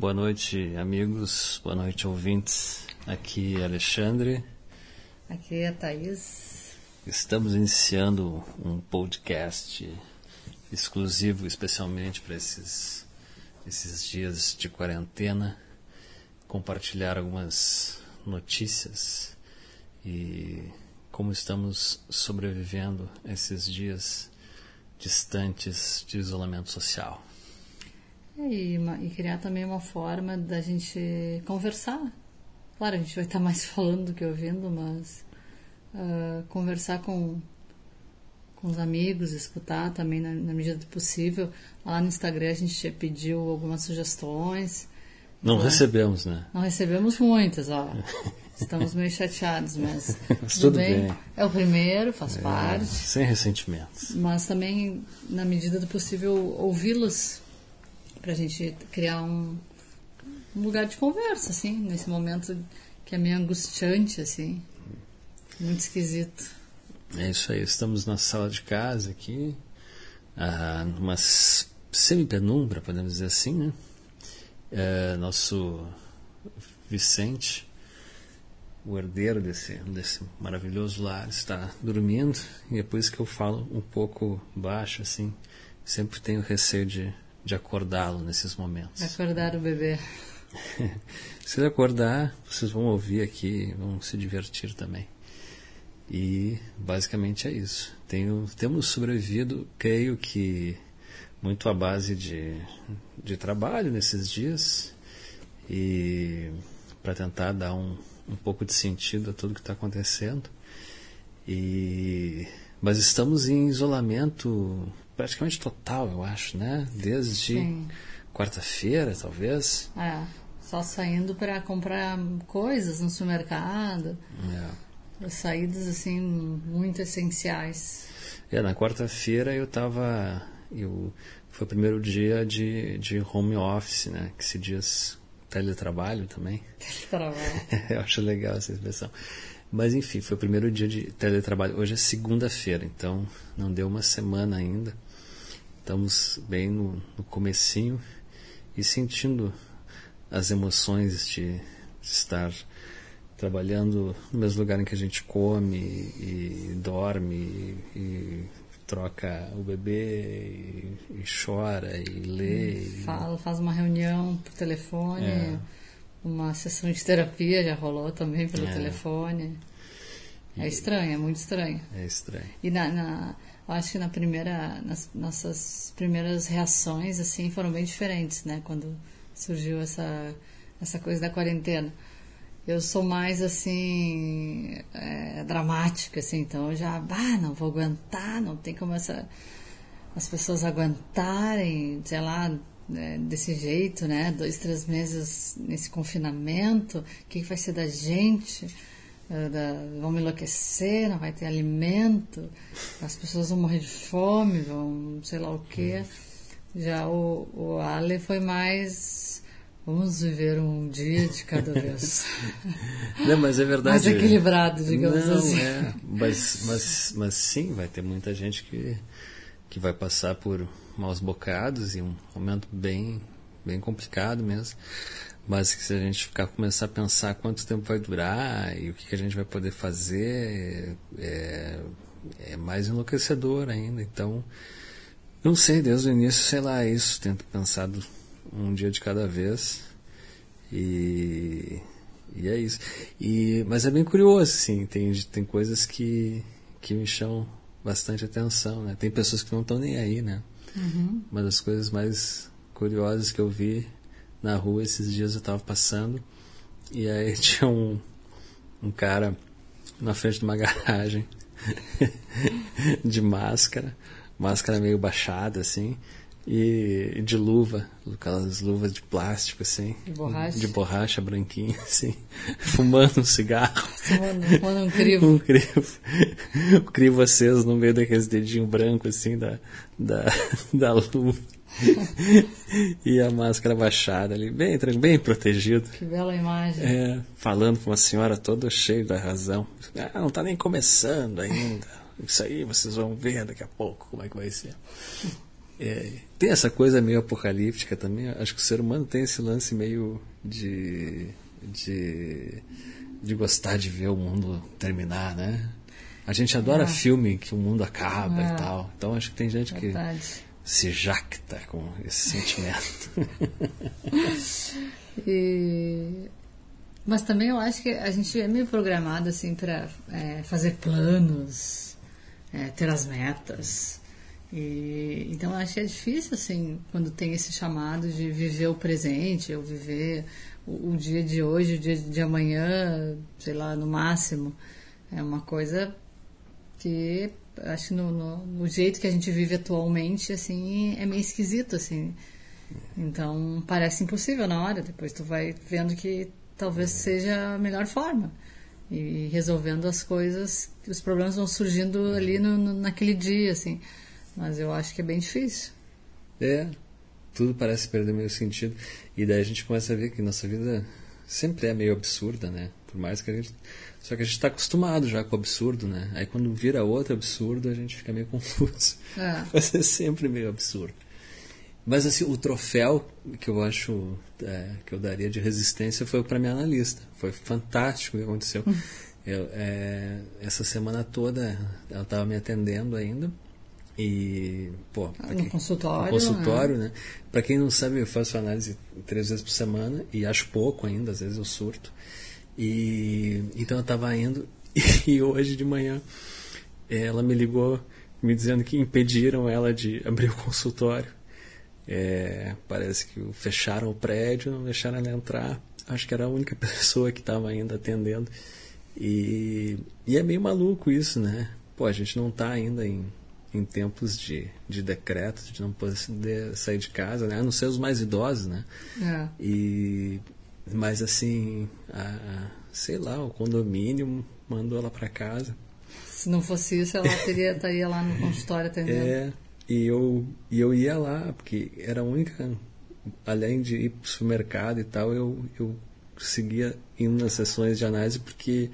Boa noite, amigos. Boa noite, ouvintes. Aqui é Alexandre. Aqui é a Thaís. Estamos iniciando um podcast exclusivo especialmente para esses, esses dias de quarentena. Compartilhar algumas notícias e como estamos sobrevivendo a esses dias distantes de isolamento social. E, e, criar também uma forma da gente conversar. Claro, a gente vai estar mais falando do que ouvindo, mas uh, conversar com, com os amigos, escutar também na, na, medida do possível. Lá no Instagram a gente pediu algumas sugestões. Não né? recebemos, né? Não recebemos muitas, ó. Estamos meio chateados, mas, mas tudo, bem. bem. É o primeiro, faz é, parte. Sem ressentimentos. Mas também, na medida do possível, ouvi-los para a gente criar um, um, lugar de conversa, assim, nesse momento que é meio angustiante, assim, muito esquisito. É isso aí, estamos na sala de casa aqui, ah, numa semi-penumbra, podemos dizer assim, né? É, nosso Vicente, o herdeiro desse, desse maravilhoso lar, está dormindo, e é por isso que eu falo um pouco baixo, assim, sempre tenho receio de de acordá-lo nesses momentos. Acordar o bebê. se ele acordar, vocês vão ouvir aqui, vão se divertir também. E basicamente é isso. Tenho, temos sobrevivido, creio que muito à base de, de trabalho nesses dias e para tentar dar um, um pouco de sentido a tudo que está acontecendo. E mas estamos em isolamento praticamente total, eu acho, né? Desde quarta-feira, talvez. É, só saindo para comprar coisas no supermercado. É. Saídas, assim, muito essenciais. É, na quarta-feira eu estava... Eu, foi o primeiro dia de, de home office, né? Que se diz teletrabalho também. Teletrabalho. eu acho legal essa expressão. Mas enfim, foi o primeiro dia de teletrabalho. Hoje é segunda-feira, então não deu uma semana ainda. Estamos bem no, no comecinho e sentindo as emoções de, de, estar trabalhando no mesmo lugar em que a gente come e, e dorme e, e, troca o bebê e, e chora e lê. Fala, faz uma reunião por telefone. É uma sessão de terapia já rolou também pelo é. telefone. É estranho, é muito estranho. É estranho. E na, na acho que na primeira, nas nossas primeiras reações assim foram bem diferentes, né? Quando surgiu essa essa coisa da quarentena. Eu sou mais assim é, dramática, assim, então eu já, ah, não vou aguentar, não tem como essa as pessoas aguentarem, sei lá, né, desse jeito, né? Dois, três meses nesse confinamento, o que vai ser da gente? Uh, da, vão enlouquecer, não vai ter alimento, as pessoas vão morrer de fome, vão sei lá o quê. Já o, o Ale foi mais. Vamos viver um dia de cada vez. Não, mas é verdade. Mais equilibrado, digamos não, assim. É, mas, mas, mas sim, vai ter muita gente que, que vai passar por maus bocados e um momento bem, bem complicado mesmo. Mas que se a gente ficar começar a pensar quanto tempo vai durar e o que, que a gente vai poder fazer, é, é mais enlouquecedor ainda. Então, não sei, desde o início, sei lá, isso, tento pensar um dia de cada vez. E, e é isso. E, mas é bem curioso, assim, tem, tem coisas que, que me chamam bastante atenção, né? Tem pessoas que não estão nem aí, né? Uhum. Uma das coisas mais curiosas que eu vi na rua esses dias eu estava passando e aí tinha um, um cara na frente de uma garagem de máscara, máscara meio baixada assim, e de luva, aquelas luvas de plástico assim, de borracha, de borracha branquinha assim, fumando um cigarro, fumando um crivo, um crivo, o crivo aceso no meio daqueles dedinhos brancos assim da da, da luva. e a máscara baixada ali, bem, bem protegido. Que bela imagem. É, falando com uma senhora toda cheia da razão. Ah, não está nem começando ainda. Isso aí vocês vão ver daqui a pouco como é que vai ser. É, tem essa coisa meio apocalíptica também. Acho que o ser humano tem esse lance meio de, de, de gostar de ver o mundo terminar, né? A gente adora é. filme que o mundo acaba é. e tal. Então acho que tem gente Verdade. que se jacta com esse sentimento. e... Mas também eu acho que a gente é meio programado assim para é, fazer planos, é, ter as metas. E, então acho que é difícil assim quando tem esse chamado de viver o presente, ou viver o, o dia de hoje, o dia de amanhã, sei lá, no máximo. É uma coisa que acho que no, no, no, jeito que a gente vive atualmente, assim, é meio esquisito, assim. Então parece impossível na hora, depois tu vai vendo que talvez seja a melhor forma. E resolvendo as coisas, os problemas vão surgindo ali no, no, naquele dia, assim. Mas eu acho que é bem difícil. É, tudo parece perder meio sentido. E daí a gente começa a ver que nossa vida sempre é meio absurda, né? Por mais que a gente. Só que a gente está acostumado já com o absurdo, né? Aí quando vira outro absurdo, a gente fica meio confuso. É. Vai ser sempre meio absurdo. Mas assim, o troféu que eu acho é, que eu daria de resistência foi para minha analista. Foi fantástico o que aconteceu. Hum. Eu, é, essa semana toda ela estava me atendendo ainda e, pô, ah, no quem, consultório. No consultório, né? né? Para quem não sabe, eu faço análise três vezes por semana e acho pouco ainda, às vezes eu surto. E então eu estava indo e hoje de manhã ela me ligou me dizendo que impediram ela de abrir o consultório. É, parece que fecharam o prédio, não deixaram ela entrar. Acho que era a única pessoa que estava ainda atendendo. E, e é meio maluco isso, né? Pô, a gente não está ainda em em tempos de, de decretos, de não poder sair de casa, né? a não ser os mais idosos, né? É. E, mas assim, a, sei lá, o condomínio mandou ela para casa. Se não fosse isso, ela teria, estaria lá no consultório atendendo. É, e eu, e eu ia lá, porque era a única, além de ir para o supermercado e tal, eu, eu seguia indo nas sessões de análise porque,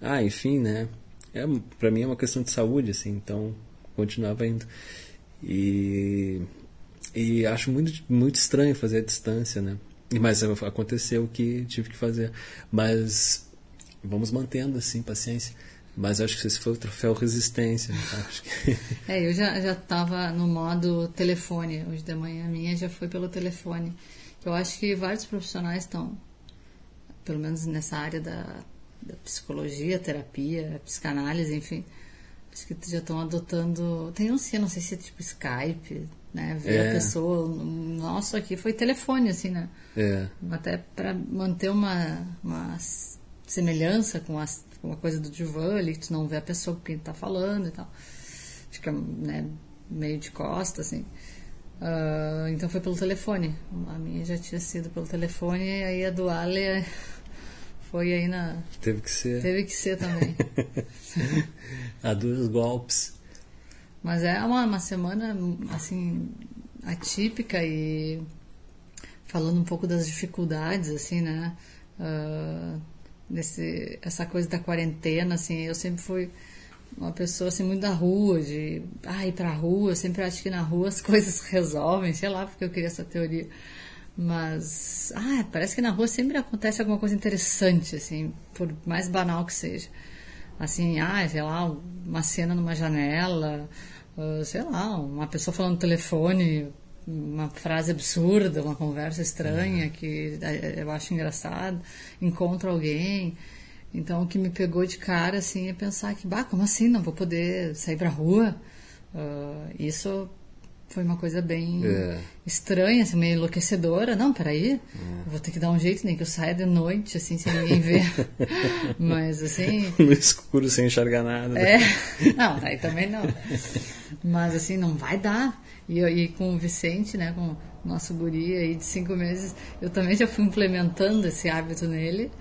ah, enfim, né? É, para mim é uma questão de saúde, assim, então continuava indo. E, e acho muito, muito estranho fazer a distância, né? Mas aconteceu o que tive que fazer. Mas vamos mantendo assim, paciência. Mas acho que esse foi o troféu resistência. Né? Que... É, eu já estava no modo telefone. Hoje de manhã minha já foi pelo telefone. Eu acho que vários profissionais estão, pelo menos nessa área da, da psicologia, terapia, psicanálise, enfim, Acho que já estão adotando. Tem um não sei se é tipo Skype, né? Ver é. a pessoa. Nosso aqui foi telefone, assim, né? É. Até para manter uma, uma semelhança com a, com a coisa do divã ali, tu não vê a pessoa com quem tá falando e tal. Fica, né, meio de costa, assim. Uh, então foi pelo telefone. A minha já tinha sido pelo telefone, e aí a do Ale foi aí na. Teve que ser. Teve que ser também. a dois golpes. Mas é uma, uma semana, assim, atípica e falando um pouco das dificuldades, assim, né? Uh, essa coisa da quarentena, assim, eu sempre fui uma pessoa, assim, muito da rua, de ah, ir pra rua, eu sempre acho que na rua as coisas resolvem, sei lá, porque eu queria essa teoria. Mas, ah, parece que na rua sempre acontece alguma coisa interessante, assim, por mais banal que seja. Assim, ah, sei lá, uma cena numa janela, uh, sei lá, uma pessoa falando no telefone, uma frase absurda, uma conversa estranha uhum. que eh, eu acho engraçado, encontro alguém. Então, o que me pegou de cara, assim, é pensar que, bah, como assim, não vou poder sair pra rua? Uh, isso foi uma coisa bem é. estranha, assim, meio enlouquecedora. Não, peraí, é. vou ter que dar um jeito, nem que eu saia de noite, assim, sem ninguém ver. Mas, assim... No escuro, sem enxergar nada. É, não, aí também não. Mas, assim, não vai dar. E, e com o Vicente, né, com o nosso guri aí de cinco meses, eu também já fui implementando esse hábito nele,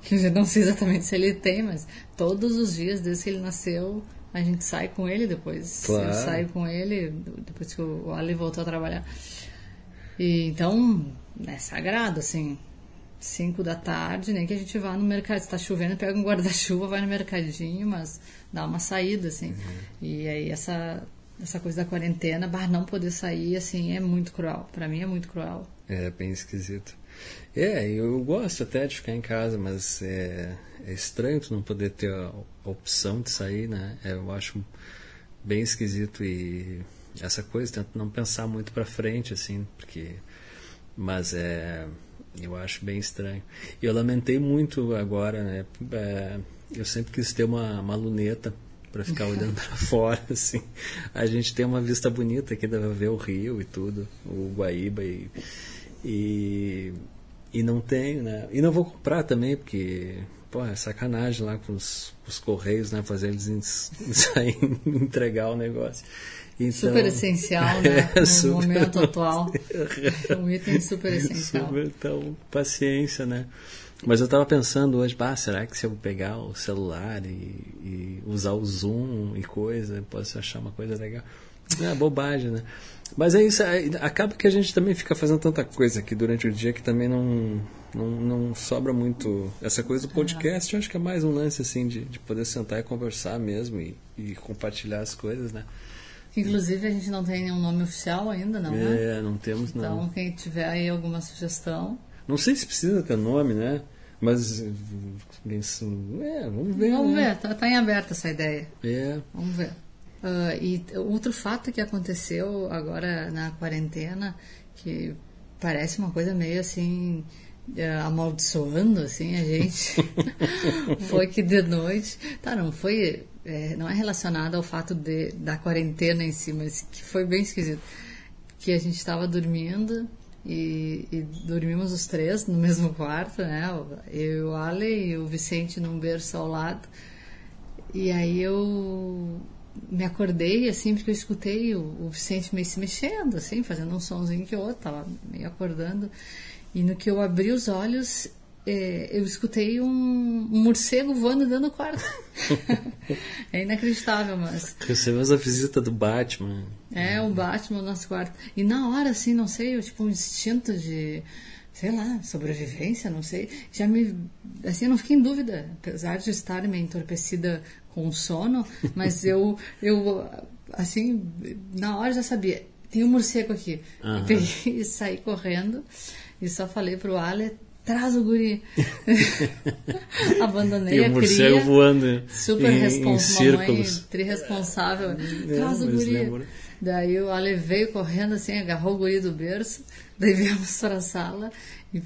que eu não sei exatamente se ele tem, mas todos os dias, desde que ele nasceu a gente sai com ele depois. Claro. Eu saio com ele depois que o Ali voltou a trabalhar. E então, é sagrado, assim. 5 da tarde, nem que a gente vá no mercado. Se tá chovendo, pega um guarda-chuva, vai no mercadinho, mas dá uma saída, assim. Uhum. E aí essa essa coisa da quarentena, bah, não poder sair, assim, é muito cruel. Para mim é muito cruel. É, bem esquisito. É, eu gosto até de ficar em casa, mas é, é estranho tu não poder ter a, opção de sair, né? É, eu acho bem esquisito e essa coisa, tento não pensar muito para frente, assim, porque. Mas é. Eu acho bem estranho. E eu lamentei muito agora, né? É, eu sempre quis ter uma, uma luneta para ficar olhando para fora, assim. A gente tem uma vista bonita aqui, dá pra ver o rio e tudo, o Guaíba e, e, e não tenho, né? E não vou comprar também, porque, pô, é sacanagem lá com os, os correios, né? Fazer eles sair entregar o negócio. Então, super essencial, né? É, no super... momento atual. um item super essencial. Super, então, paciência, né? Mas eu estava pensando hoje, bah, será que se eu pegar o celular e, e, usar o zoom e coisa, posso achar uma coisa legal? É bobagem, né? Mas é isso, é, acaba que a gente também fica fazendo tanta coisa aqui durante o dia que também não, não, não sobra muito. Essa coisa do podcast, eu acho que é mais um lance assim de, de poder sentar e conversar mesmo e, e compartilhar as coisas, né? Inclusive a gente não tem nenhum nome oficial ainda, não, né? É, não temos não. Então, quem tiver aí alguma sugestão. Não sei se precisa ter nome, né? Mas é, vamos ver. Vamos né? ver, tá, tá, em aberto essa ideia. É. Vamos ver. Uh, e outro fato que aconteceu agora na quarentena, que parece uma coisa meio assim, uh, amaldiçoando assim a gente, foi que de noite. Tá, não foi. É, não é relacionado ao fato de, da quarentena em si, mas que foi bem esquisito. Que a gente estava dormindo e, e, dormimos os três no mesmo quarto, né? Eu e o Ale e o Vicente num berço ao lado. E aí eu me acordei, assim, porque eu escutei o, o Vicente meio se mexendo, assim, fazendo um sonzinho que outro, tava meio acordando. E no que eu abri os olhos, é, eu escutei um, um, morcego voando dentro do quarto. é inacreditável, mas. Recebemos a visita do Batman. É, o Batman no nosso quarto. E na hora, assim, não sei, tipo, um instinto de, sei lá, sobrevivência, não sei, já me. Assim, eu não fiquei em dúvida, apesar de estar meio entorpecida com sono, mas eu, eu, assim, na hora já sabia, tem um morcego aqui. Uhum. Peguei e saí correndo e só falei pro Ale traz o guri. Abandonei e a cria. voando super em, responsável, mamãe responsável. É, traz o guri. Lembro. Daí o Ale veio correndo assim, agarrou o guri do berço, daí viemos para a sala e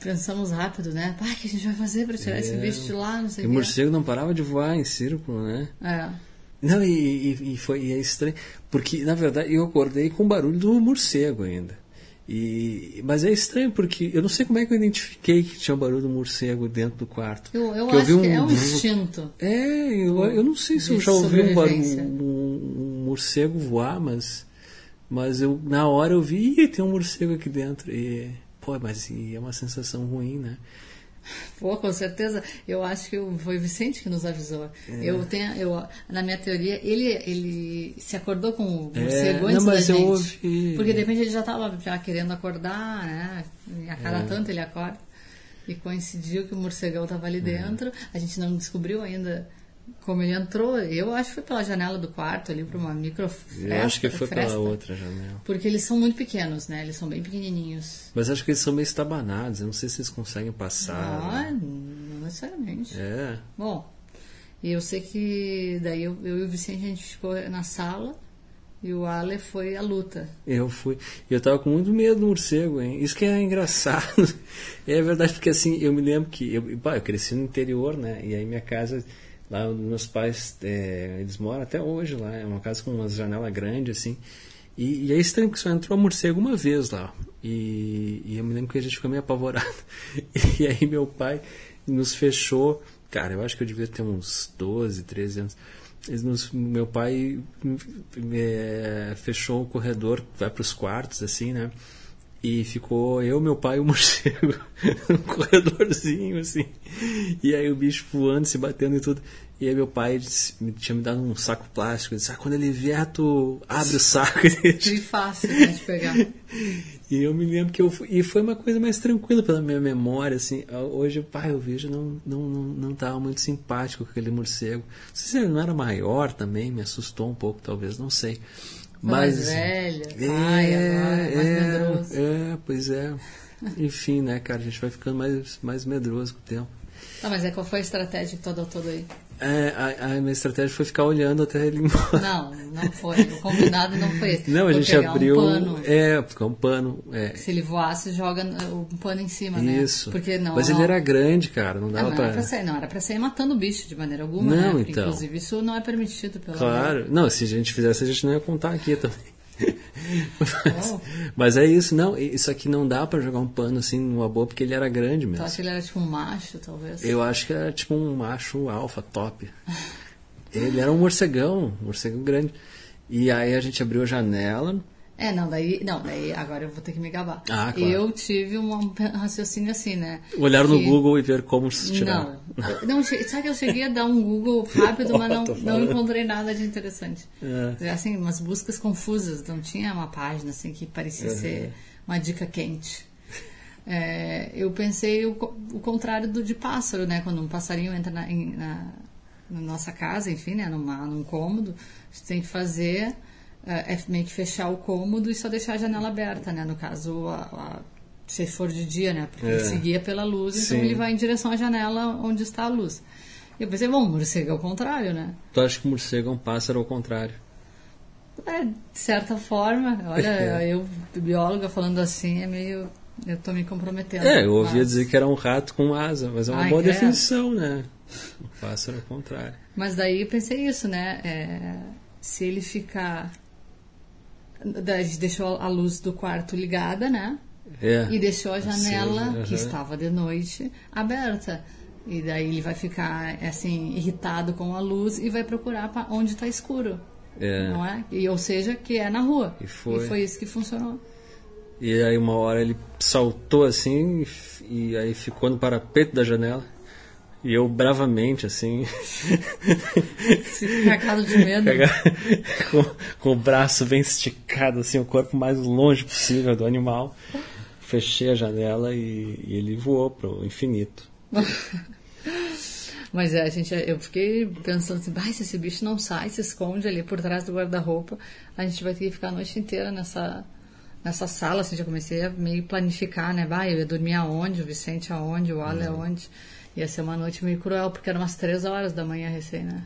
pensamos rápido, né? Pá, o que a gente vai fazer para tirar é. esse bicho de lá, não sei o E o morcego não parava de voar em círculo, né? É. Não, e, e, e foi e é estranho, porque na verdade eu acordei com o barulho do morcego ainda. E, mas é estranho porque eu não sei como é que eu identifiquei que tinha um barulho do morcego dentro do quarto. Eu, eu acho um, que é um instinto. É, eu, eu não sei se eu já ouvi um, barulho, um, um, morcego voar, mas, mas eu, na hora eu vi, tem um morcego aqui dentro. E, pô, mas é uma sensação ruim, né? Pô, com certeza. Eu acho que foi o Vicente que nos avisou. É. Eu tenho, eu, na minha teoria, ele, ele se acordou com o morcego é, antes não, mas da gente. Ouvi... Porque de repente ele já estava já querendo acordar, né? E a cada é. tanto ele acorda. E coincidiu que o morcegão estava ali é. dentro. A gente não descobriu ainda como ele entrou, eu acho que foi pela janela do quarto ali para uma micro fresta, Eu acho que foi fresta, pela outra janela. Porque eles são muito pequenos, né? Eles são bem pequenininhos. Mas acho que eles são meio estabanados. Eu não sei se eles conseguem passar. Ah, né? não necessariamente. É. Bom, e eu sei que daí eu, eu e o Vicente a gente ficou na sala e o Ale foi à luta. Eu fui. E eu tava com muito medo do morcego, hein? Isso que é engraçado. é verdade, porque assim, eu me lembro que eu, pá, eu cresci no interior, né? E aí minha casa Lá meus pais, é, eles moram até hoje lá, é uma casa com uma janela grande assim. E, e é estranho porque só entrou morcego uma vez lá. E, e eu me lembro que a gente ficou meio apavorado. E aí meu pai nos fechou. Cara, eu acho que eu devia ter uns 12, 13 anos. Nos, meu pai é, fechou o corredor, vai para os quartos, assim, né? E ficou eu, meu pai e o morcego no corredorzinho, assim. E aí o bicho voando, se batendo e tudo. E aí meu pai disse, tinha me dado um saco plástico. Ele disse, ah, quando ele vier, tu abre o saco. Que fácil né, de pegar. E eu me lembro que eu fui, e foi uma coisa mais tranquila pela minha memória, assim. Hoje, pai, eu vejo não não não, não tava muito simpático com aquele morcego. Não sei se ele não era maior também, me assustou um pouco, talvez, não sei. Mas, mais velha, é, pai, agora, mais é, medroso. É, pois é. Enfim, né, cara, a gente vai ficando mais, mais medroso com o tempo. Tá, mas é qual foi a estratégia que tu adotou daí? É, a, a, minha estratégia foi ficar olhando até ele embora. Não, não foi. O combinado não foi esse. Não, a gente abriu. Um pano. É, ficar um pano. É. Se ele voasse, joga um pano em cima, Isso. né? Isso. Porque não. Mas ele era grande, cara, não dava não, não pra. Era pra sair, não, era pra sair matando o bicho de maneira alguma, não, né? então. Inclusive, isso não é permitido pela Claro. Lei. Não, se a gente fizesse, a gente não ia contar aqui também. Mas, oh. mas, é isso, não. Isso aqui não dá para jogar um pano assim numa boa porque ele era grande mesmo. Tu acha que ele era tipo um macho, talvez? Eu acho que era tipo um macho alfa top. ele era um morcegão, um morcegão grande. E aí a gente abriu a janela. É, não, daí, não, daí agora eu vou ter que me gabar. Ah, claro. Eu tive um raciocínio assim, né? Olhar que... no Google e ver como se tirar. Não, não, sabe que eu cheguei a dar um Google rápido, mas não, não encontrei nada de interessante. É. Assim, umas buscas confusas, não tinha uma página assim que parecia uhum. ser uma dica quente. É, eu pensei o, o, contrário do de pássaro, né? Quando um passarinho entra na, em, na, na nossa casa, enfim, né? Numa, num cômodo, a gente tem que fazer é, é meio que fechar o cômodo e só deixar a janela aberta, né? No caso, a, a, se for de dia, né? Porque é. ele seguia pela luz, então Sim. ele vai em direção à janela onde está a luz. E eu pensei, bom, morcego é o contrário, né? Tu acha que morcego é um pássaro ao contrário? É, de certa forma, olha, eu, bióloga, falando assim, é meio. Eu tô me comprometendo. É, eu ouvia dizer que era um rato com asa, mas é uma Ai, boa é. definição, né? O pássaro ao contrário. Mas daí eu pensei isso, né? É, se ele ficar a gente deixou a luz do quarto ligada, né? É, e deixou a janela, uhum. que estava de noite, aberta. E daí ele vai ficar assim irritado com a luz e vai procurar para onde está escuro. É. Não é? E, ou seja, que é na rua. E foi. e foi isso que funcionou. E aí uma hora ele saltou assim e aí ficou no parapeito da janela. E eu bravamente, assim. Cagado de medo. com, com, o braço bem esticado, assim, o corpo mais longe possível do animal. Fechei a janela e, e ele voou pro infinito. Mas é, a gente, eu fiquei pensando assim, ah, se esse bicho não sai, se esconde ali por trás do guarda-roupa, a gente vai ter que ficar a noite inteira nessa, nessa sala. Assim, já comecei a meio planificar, né? Bah, eu ia dormir aonde, o Vicente aonde, o Ale uhum. aonde. Ia ser uma noite meio cruel, porque eram umas três horas da manhã recém, né?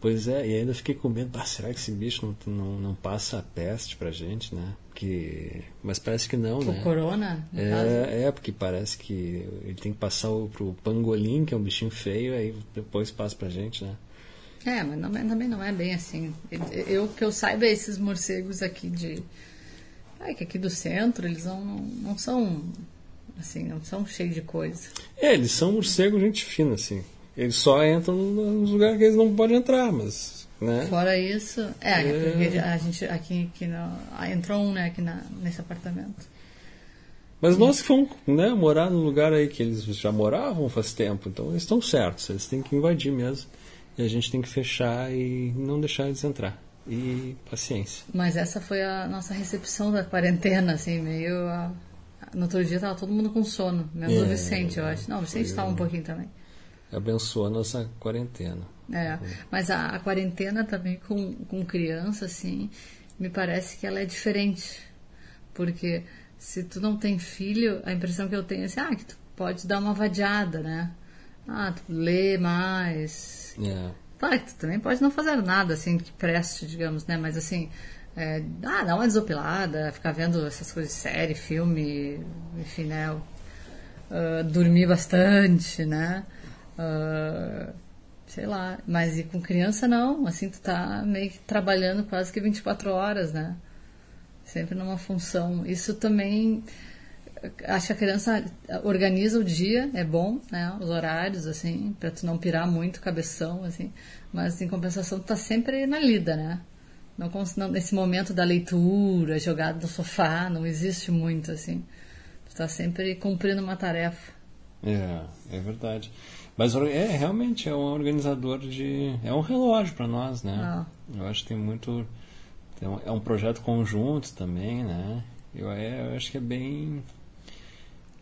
Pois é, e ainda fiquei com medo, ah, será que esse bicho não, não, não passa a peste pra gente, né? Que, mas parece que não, o né? O corona? É, é, porque parece que ele tem que passar o, pro pangolim, que é um bichinho feio, aí depois passa pra gente, né? É, mas não, também não é bem assim. Eu que eu saiba, esses morcegos aqui de. Ai, que aqui do centro, eles não, não são assim, não são cheios de coisa. É, eles são morcegos gente fina, assim. Eles só entram nos lugares que eles não podem entrar, mas. Né? Fora isso, é, é... a gente aqui, aqui no, entrou um né, aqui na, nesse apartamento. Mas nós que fomos né, morar num lugar aí que eles já moravam faz tempo, então eles estão certos, eles têm que invadir mesmo. E a gente tem que fechar e não deixar eles entrar. E paciência. Mas essa foi a nossa recepção da quarentena, assim, meio no outro dia tava todo mundo com sono, menos é, o Vicente, eu acho. Não, o Vicente estava um pouquinho também. Abençoou a nossa quarentena. É, mas a, a, quarentena também com, com criança, assim, me parece que ela é diferente. Porque se tu não tem filho, a impressão que eu tenho é assim, ah, que tu pode dar uma vadiada, né? Ah, tu lê mais. É. Claro que tu também pode não fazer nada, assim, que preste, digamos, né? Mas assim, é, ah, dar uma desopilada, ficar vendo essas coisas de série, filme, enfim, né? Uh, dormir bastante, né? Uh, sei lá, mas e com criança não, assim, tu tá meio que trabalhando quase que 24 horas, né? Sempre numa função. Isso também acho que a criança organiza o dia, é bom, né? Os horários, assim, para tu não pirar muito cabeção, assim. Mas em compensação tu tá sempre na lida, né? Não, não, nesse momento da leitura, jogado no sofá, não existe muito assim. Tu está sempre cumprindo uma tarefa. É, é verdade. Mas é realmente é um organizador de. É um relógio para nós, né? Ah. Eu acho que tem muito. É um projeto conjunto também, né? Eu, é, eu acho que é bem.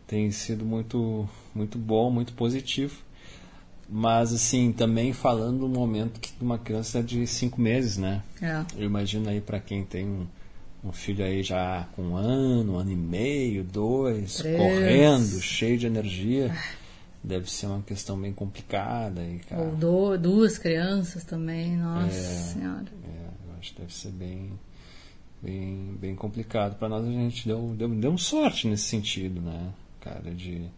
tem sido muito, muito bom, muito positivo. Mas, assim, também falando no momento que uma criança é de cinco meses, né? É. Eu imagino aí para quem tem um, um, filho aí já com um ano, um ano e meio, dois, Três. correndo, cheio de energia. Deve ser uma questão bem complicada. E, cara, Ou do, duas crianças também, nossa é, senhora. É, eu acho que deve ser bem, bem, bem complicado. Para nós a gente deu, deu, deu sorte nesse sentido, né? Cara, de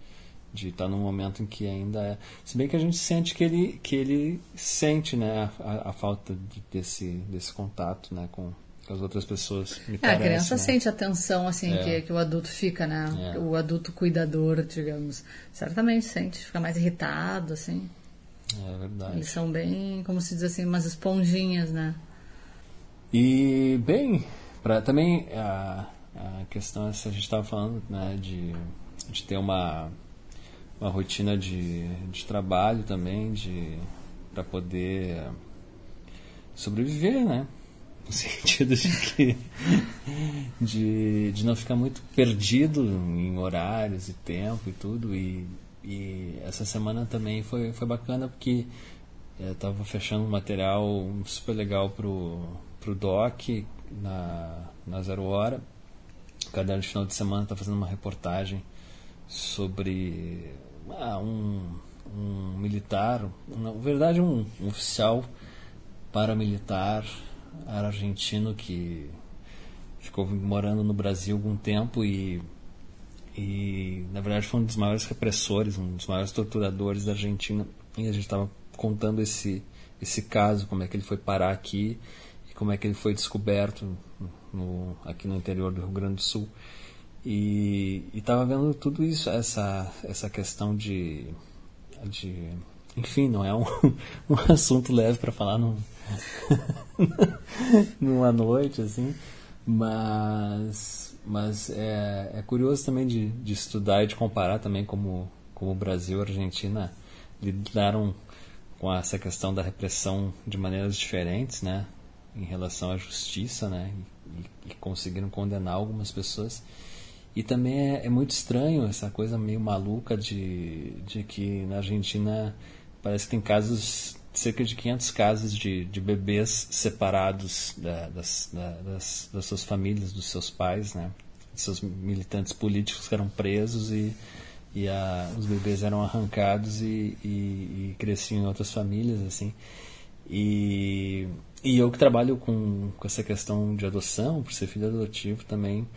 de estar tá num momento em que ainda é. Se bem que a gente sente que ele, que ele sente né, a, a falta de, desse, desse contato né, com, com as outras pessoas. é, parece, a criança né? sente a tensão assim, é. que, que o adulto fica, né? É. O adulto cuidador, digamos. Certamente sente, fica mais irritado, assim. É verdade. Eles são bem, como se diz assim, umas esponjinhas, né? E, bem, pra, também a, a questão, essa a gente estava falando, né, de, de ter uma uma rotina de, de trabalho também, de para poder sobreviver, né? No sentido de que de, de não ficar muito perdido em horários e tempo e tudo. E, e essa semana também foi, foi bacana porque eu estava fechando um material super legal pro, pro Doc na, na Zero Hora. O caderno de final de semana está fazendo uma reportagem sobre um, um militar, na verdade um, um oficial paramilitar argentino que ficou morando no Brasil algum tempo e, e na verdade foi um dos maiores repressores, um dos maiores torturadores da Argentina e a gente estava contando esse esse caso, como é que ele foi parar aqui e como é que ele foi descoberto no, aqui no interior do Rio Grande do Sul. E estava vendo tudo isso, essa, essa questão de, de. Enfim, não é um, um assunto leve para falar num, numa noite, assim, mas, mas é, é curioso também de, de estudar e de comparar também como, como o Brasil e a Argentina lidaram com essa questão da repressão de maneiras diferentes, né, em relação à justiça, né, e, e conseguiram condenar algumas pessoas. E também é, é, muito estranho essa coisa meio maluca de, de que na Argentina parece que tem casos, cerca de 500 casos de, de bebês separados da, das, da, das, das suas famílias, dos seus pais, né? Seus militantes políticos que eram presos e, e a, os bebês eram arrancados e, e, e cresciam em outras famílias, assim. E, e eu que trabalho com, com essa questão de adoção, por ser filho adotivo também,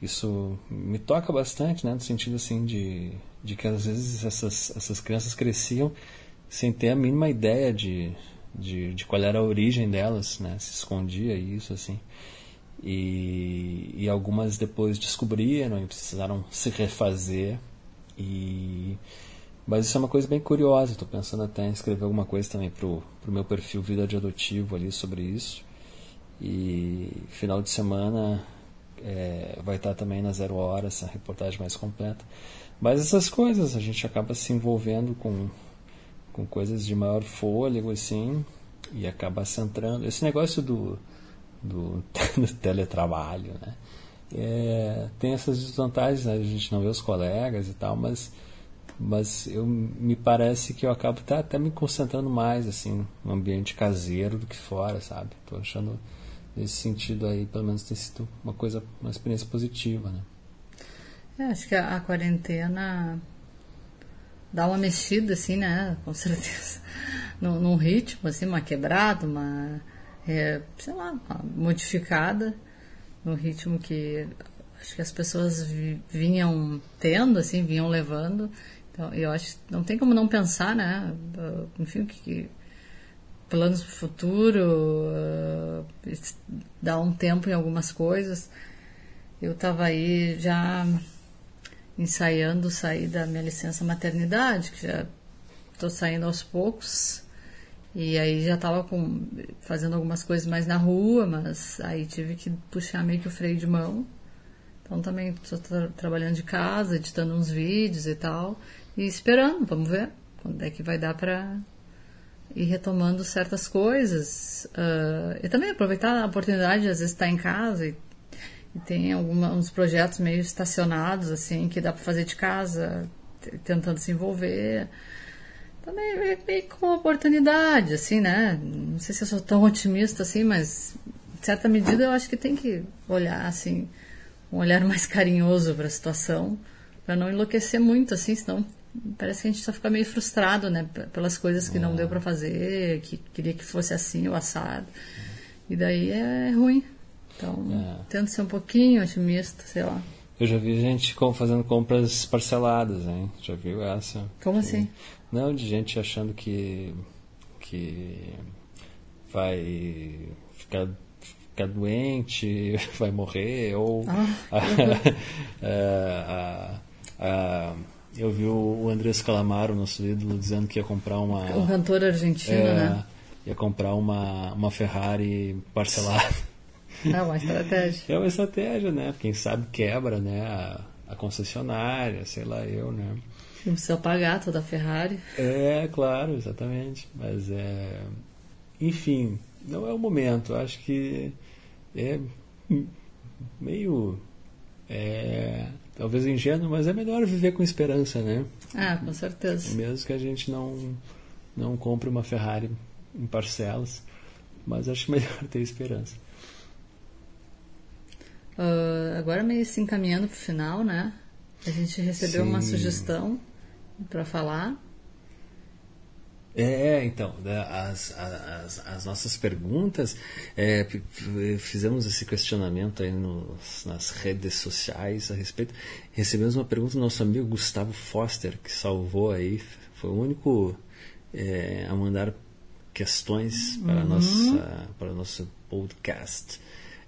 isso me toca bastante, né? No sentido assim de, de que às vezes essas, essas crianças cresciam sem ter a mínima ideia de, de, de qual era a origem delas, né? Se escondia isso, assim. E, e algumas depois descobriram e precisaram se refazer. E, mas isso é uma coisa bem curiosa. Estou pensando até em escrever alguma coisa também pro, pro meu perfil Vida de Adotivo ali sobre isso. E final de semana é, vai estar também na Zero Hora essa reportagem mais completa. Mas essas coisas, a gente acaba se envolvendo com, com coisas de maior fôlego, assim, e acaba centrando. Esse negócio do, do, do teletrabalho, né? É, tem essas desvantagens, né? a gente não vê os colegas e tal, mas, mas eu, me parece que eu acabo até, até me concentrando mais assim no ambiente caseiro do que fora, sabe? Tô achando nesse sentido aí, pelo menos tem sido uma coisa, uma experiência positiva, né? É, acho que a, a, quarentena dá uma mexida, assim, né? Com certeza. Num, ritmo, assim, uma quebrada, uma, é, sei lá, uma modificada no ritmo que acho que as pessoas vinham tendo, assim, vinham levando. Então, eu acho que não tem como não pensar, né? Enfim, que, planos para o futuro, uh, dar um tempo em algumas coisas. Eu estava aí já ensaiando sair da minha licença maternidade, que já estou saindo aos poucos. E aí já estava fazendo algumas coisas mais na rua, mas aí tive que puxar meio que o freio de mão. Então também estou tra trabalhando de casa, editando uns vídeos e tal. E esperando, vamos ver quando é que vai dar para e retomando certas coisas. Uh, e também aproveitar a oportunidade de às vezes estar em casa e, E tem alguns projetos meio estacionados, assim, que dá para fazer de casa, tentando se envolver. Também meio com uma oportunidade, assim, né? Não sei se eu sou tão otimista assim, mas em certa medida eu acho que tem que olhar, assim, um olhar mais carinhoso para a situação, para não enlouquecer muito, assim, senão parece que a gente só fica meio frustrado, né? Pelas coisas que não deu para fazer, que queria que fosse assim, o assado. E daí é ruim. Então, é. tento ser um pouquinho otimista, sei lá. Eu já vi gente fazendo compras parceladas, hein? Já viu essa? Como assim? Não, de gente achando que que vai ficar, ficar doente, vai morrer, ou ah, a, a, a, eu vi o Andrés Calamaro, nosso ídolo, dizendo que ia comprar uma. O cantor argentino, é, né? Ia comprar uma, uma Ferrari parcelada. É uma estratégia. É uma estratégia, né? Quem sabe quebra, né? A, a concessionária, sei lá eu, né? Não precisa pagar toda a Ferrari. É, claro, exatamente. Mas é. Enfim, não é o momento. Acho que é meio. É, talvez ingênuo, mas é melhor viver com esperança, né? Ah, com certeza. Mesmo que a gente não, não compre uma Ferrari em parcelas, mas acho melhor ter esperança. Uh, agora meio se encaminhando para o final, né? A gente recebeu Sim. uma sugestão para falar. É, então, né, as, as, as nossas perguntas, é, fizemos esse questionamento aí nos, nas redes sociais a respeito. Recebemos uma pergunta do nosso amigo Gustavo Foster, que salvou aí, foi o único é, a mandar questões para, uhum. nossa, para o nosso podcast.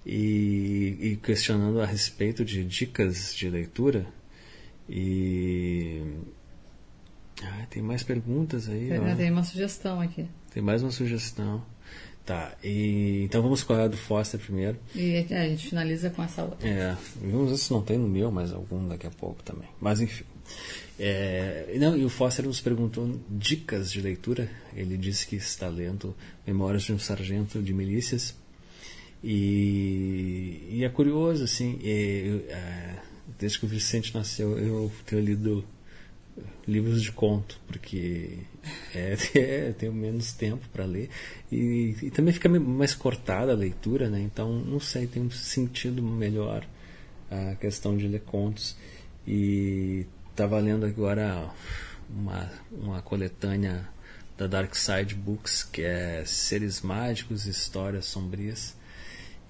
E, e questionando a respeito de dicas de leitura. E ah, tem mais perguntas aí. Tem, tem uma sugestão aqui. Tem mais uma sugestão. Tá, e, então vamos com a do Foster primeiro. E é, a gente finaliza com essa outra. É, vamos ver se não tem no meu, mas algum daqui a pouco também. Mas enfim. É, não, e o Foster nos perguntou dicas de leitura. Ele disse que está lendo Memórias de um Sargento de Milícias. E, e é curioso, assim, é, é, desde que o Vicente nasceu, eu tenho lido livros de conto, porque é, é, tenho menos tempo para ler e, e, também fica mais cortada a leitura, né? Então, não sei, tem um sentido melhor a questão de ler contos. E estava lendo agora uma, uma coletânea da Dark Side Books, que é Seres Mágicos e Histórias Sombrias.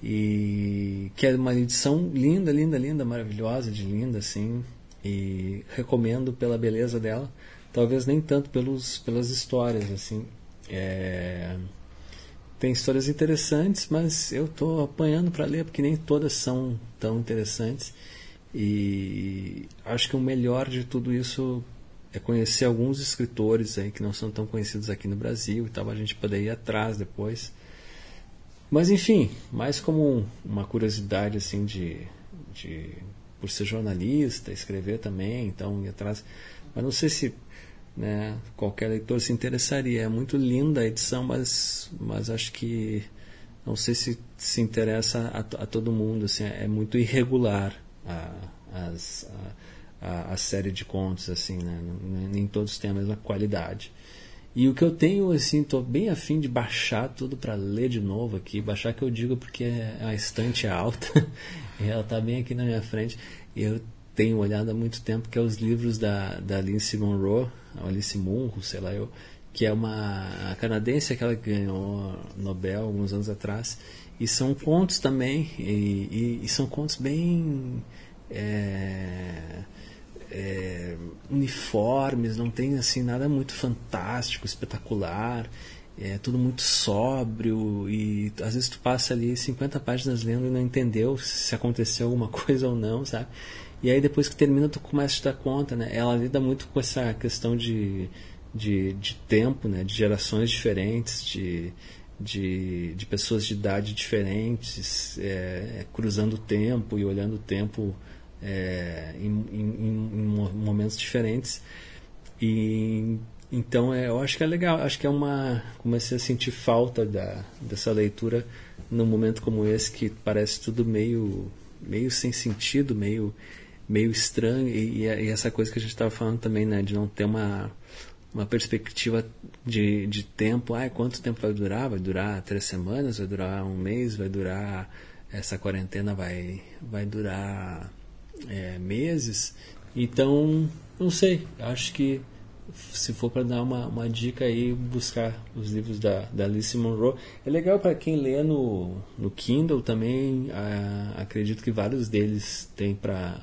E que é uma edição linda, linda, linda, maravilhosa, de linda, assim e recomendo pela beleza dela talvez nem tanto pelos pelas histórias assim. É, tem histórias interessantes mas eu estou apanhando para ler porque nem todas são tão interessantes. E acho que o melhor de tudo isso é conhecer alguns escritores aí que não são tão conhecidos aqui no Brasil e tal a gente poder ir atrás depois. Mas enfim mais como uma curiosidade assim de, de por ser jornalista, escrever também, então ir atrás. Mas não sei se né, qualquer leitor se interessaria. É muito linda a edição, mas, mas acho que não sei se se interessa a, a todo mundo. Assim, é muito irregular a, as, a, a, série de contos, assim, né? nem todos têm a mesma qualidade. E o que eu tenho, assim, tô bem afim de baixar tudo para ler de novo aqui. Baixar que eu digo porque a estante é alta e ela tá bem aqui na minha frente. Eu tenho olhado há muito tempo que é os livros da, da Alice Monroe, Alice Munro, sei lá eu, que é uma canadense que ela ganhou Nobel alguns anos atrás. E são contos também, e, e, e são contos bem. É, é, uniformes, não tem assim nada muito fantástico, espetacular, é tudo muito sóbrio e às vezes tu passa ali 50 páginas lendo e não entendeu se aconteceu alguma coisa ou não, sabe? E aí depois que termina tu começa a te dar conta, né? Ela lida muito com essa questão de, de, de tempo, né? De gerações diferentes, de, de, de pessoas de idade diferentes, é, cruzando o tempo e olhando o tempo é, em, em, em, momentos diferentes. E então é, eu acho que é legal, acho que é uma. Comecei a sentir falta da, dessa leitura num momento como esse que parece tudo meio meio sem sentido, meio, meio estranho. E, e essa coisa que a gente estava falando também, né? De não ter uma, uma perspectiva de, de tempo. Ah, quanto tempo vai durar? Vai durar três semanas? Vai durar um mês? Vai durar. Essa quarentena vai, vai durar é, meses? Então, não sei. Acho que se for para dar uma, uma dica aí, buscar os livros da, da Alice Monroe. É legal para quem lê no, no Kindle também, ah, acredito que vários deles tem para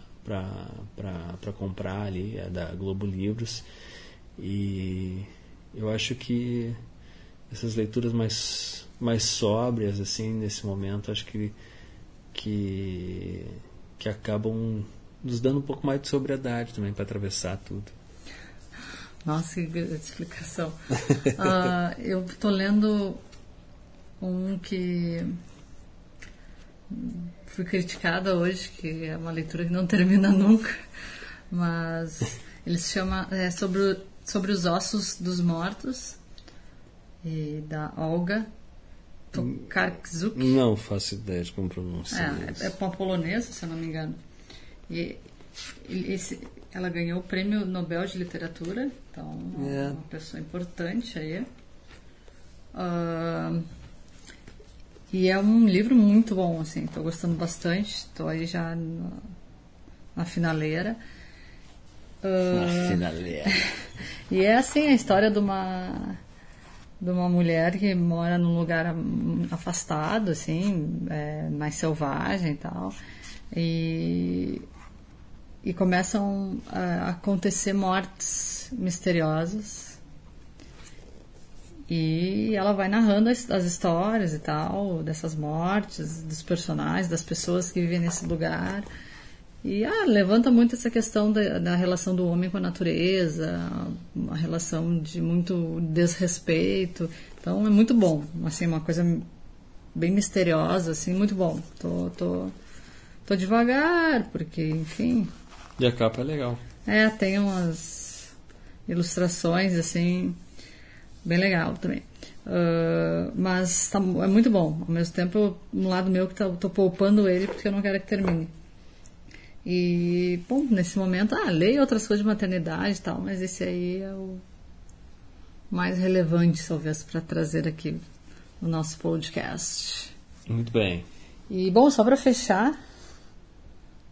comprar ali, é da Globo Livros. E eu acho que essas leituras mais, mais sóbrias, assim, nesse momento, acho que, que, que acabam nos dando um pouco mais de sobriedade também para atravessar tudo. Nossa, que grande explicação. uh, eu estou lendo um que fui criticada hoje, que é uma leitura que não termina nunca, mas ele se chama é, sobre, sobre os ossos dos mortos, e da Olga Tokarczuk. Não faço ideia de como pronunciar. É, é, é uma polonesa, se eu não me engano. E esse, ela ganhou o prêmio Nobel de Literatura, então é uma pessoa importante aí. Uh, e é um livro muito bom, assim, estou gostando bastante, estou aí já na, na finaleira. Uh, na finaleira. e é assim a história de uma de uma mulher que mora num lugar afastado, assim, é, mais selvagem e tal. E e começam a acontecer mortes misteriosas. E ela vai narrando as, as, histórias e tal, dessas mortes, dos personagens, das pessoas que vivem nesse lugar. E ah, levanta muito essa questão da, da, relação do homem com a natureza, uma relação de muito desrespeito. Então é muito bom, assim, uma coisa bem misteriosa, assim, muito bom. Tô, tô, tô devagar, porque, enfim, e a capa é legal. É, tem umas ilustrações assim, bem legal também. Uh, mas tá, é muito bom. Ao mesmo tempo, um lado meu que tá, tô poupando ele porque eu não quero que termine. E, bom, nesse momento, ah, leio outras coisas de maternidade e tal, mas esse aí é o mais relevante, talvez, para trazer aqui no nosso podcast. Muito bem. E, bom, só para fechar,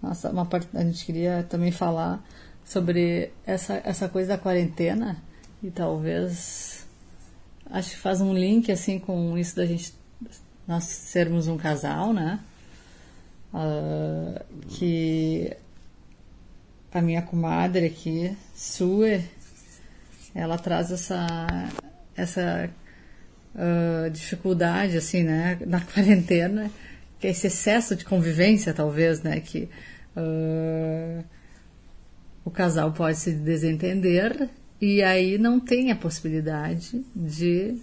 nossa, uma parte, a gente queria também falar sobre essa, essa coisa da quarentena e talvez acho que faz um link assim com isso da gente nós sermos um casal, né? Uh, que a minha comadre aqui, Sue, ela traz essa essa uh, dificuldade assim, né, na quarentena, que é esse excesso de convivência, talvez, né, que Uh, o casal pode se desentender e aí não tem a possibilidade de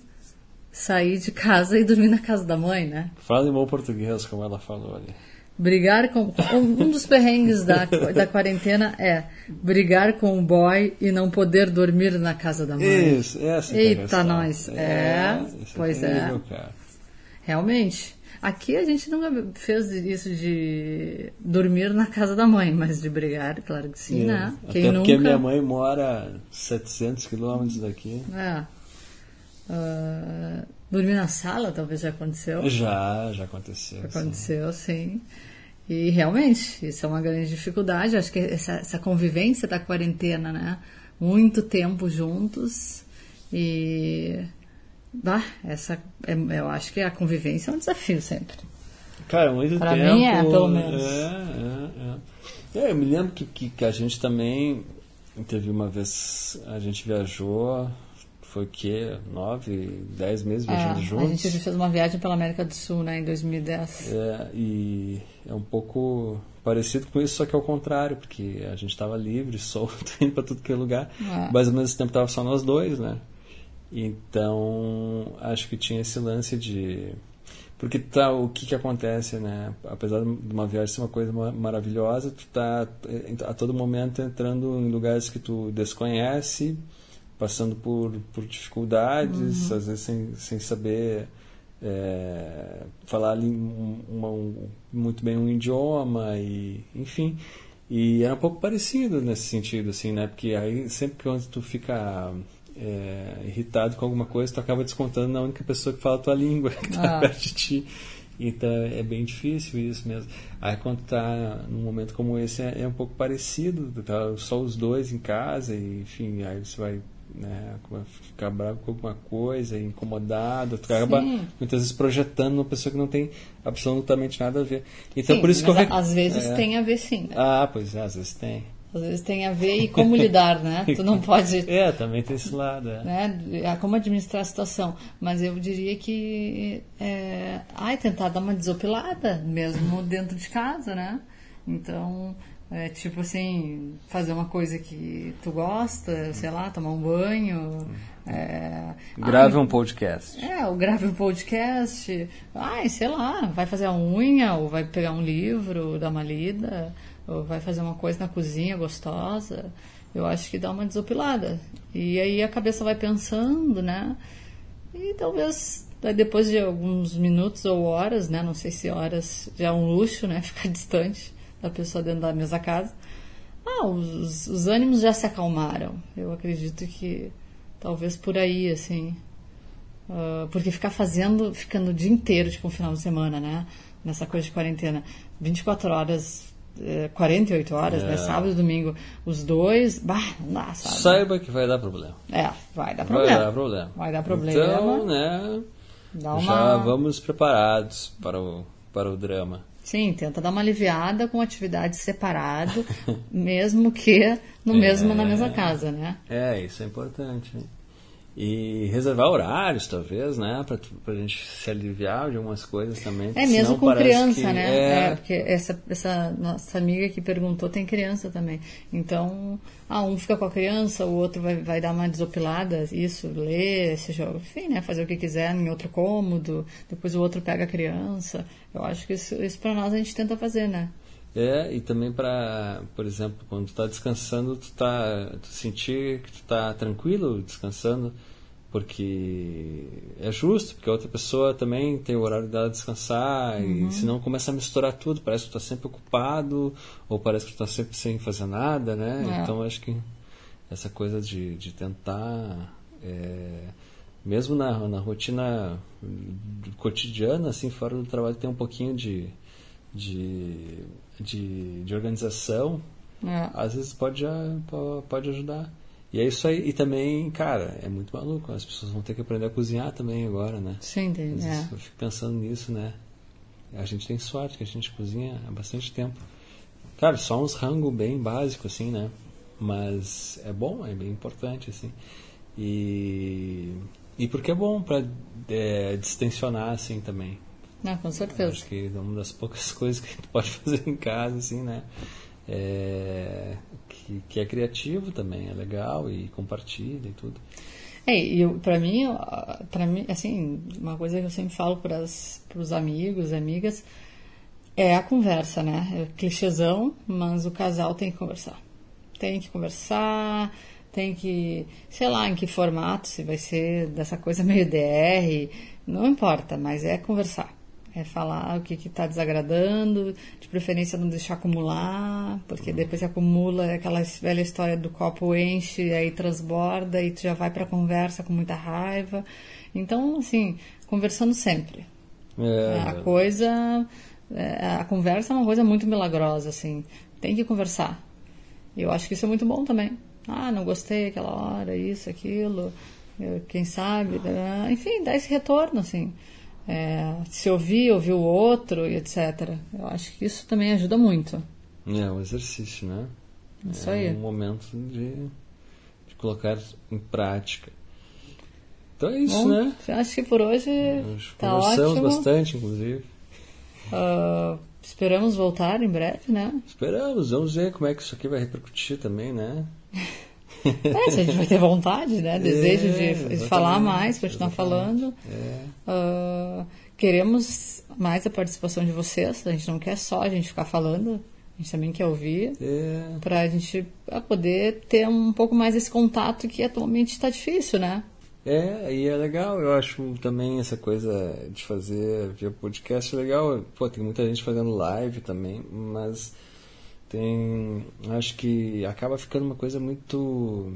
sair de casa e dormir na casa da mãe, né? Fala em bom português, como ela falou ali. Brigar com. Um dos perrengues da, da quarentena é brigar com o boy e não poder dormir na casa da mãe. Isso, essa Eita, é nós. É, é pois é. Realmente. Aqui a gente nunca fez isso de dormir na casa da mãe, mas de brigar, claro que sim, é. né? Quem Até porque nunca... minha mãe mora 700 quilômetros daqui. É. Uh, dormir na sala talvez já aconteceu. Já, já aconteceu. Aconteceu, sim. sim. E realmente, isso é uma grande dificuldade. Acho que essa, essa convivência da quarentena, né? Muito tempo juntos e Bah, essa, é, eu acho que a convivência é um desafio sempre. Cara, muito pra tempo. mim é, pelo menos. É, é, é. é eu me lembro que, que, que, a gente também teve uma vez, a gente viajou, foi o quê? Nove, dez meses viajando é, juntos. A gente fez uma viagem pela América do Sul, né, em 2010. É, e é um pouco parecido com isso, só que ao contrário, porque a gente estava livre, solto, indo para tudo que é lugar, é. mas ao mesmo tempo estava só nós dois, né? Então, acho que tinha esse lance de. Porque tá, o que, que acontece, né? Apesar de uma viagem ser uma coisa maravilhosa, tu tá eh, a todo momento entrando em lugares que tu desconhece, passando por, por dificuldades, uhum. às vezes sem, sem saber é, falar um, uma, um, muito bem um idioma e enfim e era um pouco parecido nesse sentido assim né porque aí sempre que tu fica é, irritado com alguma coisa tu acaba descontando na única pessoa que fala a tua língua que está ah. perto de ti então é bem difícil isso mesmo. Aí quando tá num momento como esse é, é um pouco parecido, tá só os dois em casa, e, enfim, aí você vai né, ficar bravo com alguma coisa, incomodado, tu acaba muitas vezes projetando uma pessoa que não tem absolutamente nada a ver. Então sim, por isso que eu às vezes é... tem a ver sim. Né? Ah, pois é, às vezes tem. Às vezes tem a ver e como lidar, né? Tu não pode. É, também tem esse lado. É. Né? É como administrar a situação. Mas eu diria que. É, ai, tentar dar uma desopilada, mesmo dentro de casa, né? Então, é, tipo assim, fazer uma coisa que tu gosta, sei lá, tomar um banho. É, grave ai, um podcast. É, ou grave um podcast. Ai, sei lá, vai fazer a unha, ou vai pegar um livro, dar uma lida ou vai fazer uma coisa na cozinha gostosa, eu acho que dá uma desopilada. E aí a cabeça vai pensando, né? E talvez depois de alguns minutos ou horas, né? Não sei se horas já é um luxo, né? Ficar distante da pessoa dentro da mesma casa. Ah, os, os ânimos já se acalmaram. Eu acredito que talvez por aí, assim. Uh, porque ficar fazendo, ficando o dia inteiro, tipo um final de semana, né? Nessa coisa de quarentena, 24 horas 48 é, horas, né? é. né? Sábado e domingo, os dois, bah, não dá, sabe? Saiba que vai dar problema. É, vai dar problema. Vai dar problema. Vai dar problema. Então, né, uma... já vamos preparados para o, para o drama. Sim, tenta dar uma aliviada com atividade separado, mesmo que no mesmo é, na mesma casa, né? É, isso é importante. Hein? E reservar horários, talvez, né? Pra, pra gente se aliviar de algumas coisas também. É, mesmo com criança, que, né? É... é... porque essa, essa nossa amiga que perguntou tem criança também. Então, ah, um fica com a criança, o outro vai, vai dar uma desopilada, isso, ler, seja, enfim, né? Fazer o que quiser em outro cômodo, depois o outro pega a criança. Eu acho que isso, isso pra nós a gente tenta fazer, né? É, e também para, por exemplo, quando tu tá descansando, tu tá tu sentir que tu tá tranquilo descansando, porque é justo, porque a outra pessoa também tem o horário dela de descansar, uhum. e senão começa a misturar tudo, parece que tu tá sempre ocupado, ou parece que tu tá sempre sem fazer nada, né? É. Então acho que essa coisa de, de tentar é, mesmo na, na rotina cotidiana, assim, fora do trabalho, ter um pouquinho de, de de, de organização, é. às vezes pode, pode ajudar. E é isso aí. E também, cara, é muito maluco. As pessoas vão ter que aprender a cozinhar também agora, né? Sim, entendi. É. Eu fico pensando nisso, né? A gente tem sorte que a gente cozinha há bastante tempo. Cara, só uns rango bem básico, assim, né? Mas é bom, é bem importante, assim. E, e porque é bom para é, distensionar, assim, também. Ah, com certeza. Acho que é uma das poucas coisas que tu pode fazer em casa, assim, né? É, que, que é criativo também, é legal e compartilha e tudo. É, e para mim, para mim, assim, uma coisa que eu sempre falo para os amigos, amigas, é a conversa, né? É clichêzão, mas o casal tem que conversar. Tem que conversar, tem que, sei lá, em que formato, se vai ser dessa coisa meio DR, não importa, mas é conversar é falar o que está desagradando, de preferência não deixar acumular, porque depois que acumula é aquela velha história do copo enche, aí transborda e tu já vai para a conversa com muita raiva. Então, assim, conversando sempre. É. A coisa, é, a conversa é uma coisa muito milagrosa, assim, tem que conversar. Eu acho que isso é muito bom também. Ah, não gostei aquela hora, isso, aquilo, quem sabe, né? enfim, dá esse retorno, assim é, se ouvir, ouvir o outro e etc. Eu acho que isso também ajuda muito. É um exercício, né? Isso é aí. um momento de, de colocar em prática. Então é isso, Bom, né? Acho que por hoje está Conversamos ótimo. bastante, inclusive. Uh, esperamos voltar em breve, né? Esperamos. Vamos ver como é que isso aqui vai repercutir também, né? É, se a gente vai ter vontade, né? Desejo é, de, de, falar mais, continuar falando. É. Uh, queremos mais a participação de vocês. A gente não quer só a gente ficar falando. A gente também quer ouvir. É. Para a gente poder ter um pouco mais esse contato que atualmente está difícil, né? É, e é legal, eu acho também essa coisa de fazer via podcast legal. Pô, tem muita gente fazendo live também, mas tem. Acho que acaba ficando uma coisa muito.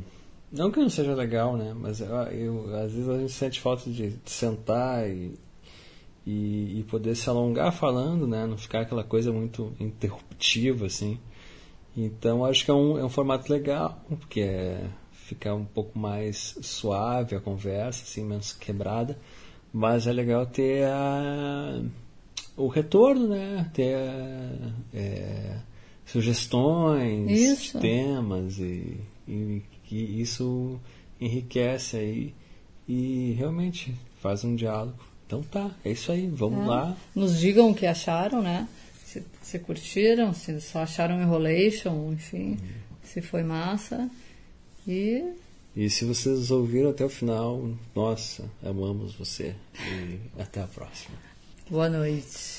Não que não seja legal, né? Mas eu, eu às vezes a gente sente falta de, de sentar e, e, e, poder se alongar falando, né? Não ficar aquela coisa muito interruptiva, assim. Então acho que é um, é um formato legal, porque é ficar um pouco mais suave a conversa, assim, menos quebrada. Mas é legal ter a, o retorno, né? Ter é, sugestões, isso. temas e, e que isso enriquece aí e realmente faz um diálogo. Então tá, é isso aí, vamos é. lá. Nos digam o que acharam, né? Se, se curtiram, se só acharam enrolation, enfim, uhum. se foi massa. E... e se vocês ouviram até o final, nossa, amamos você. E até a próxima. Boa noite.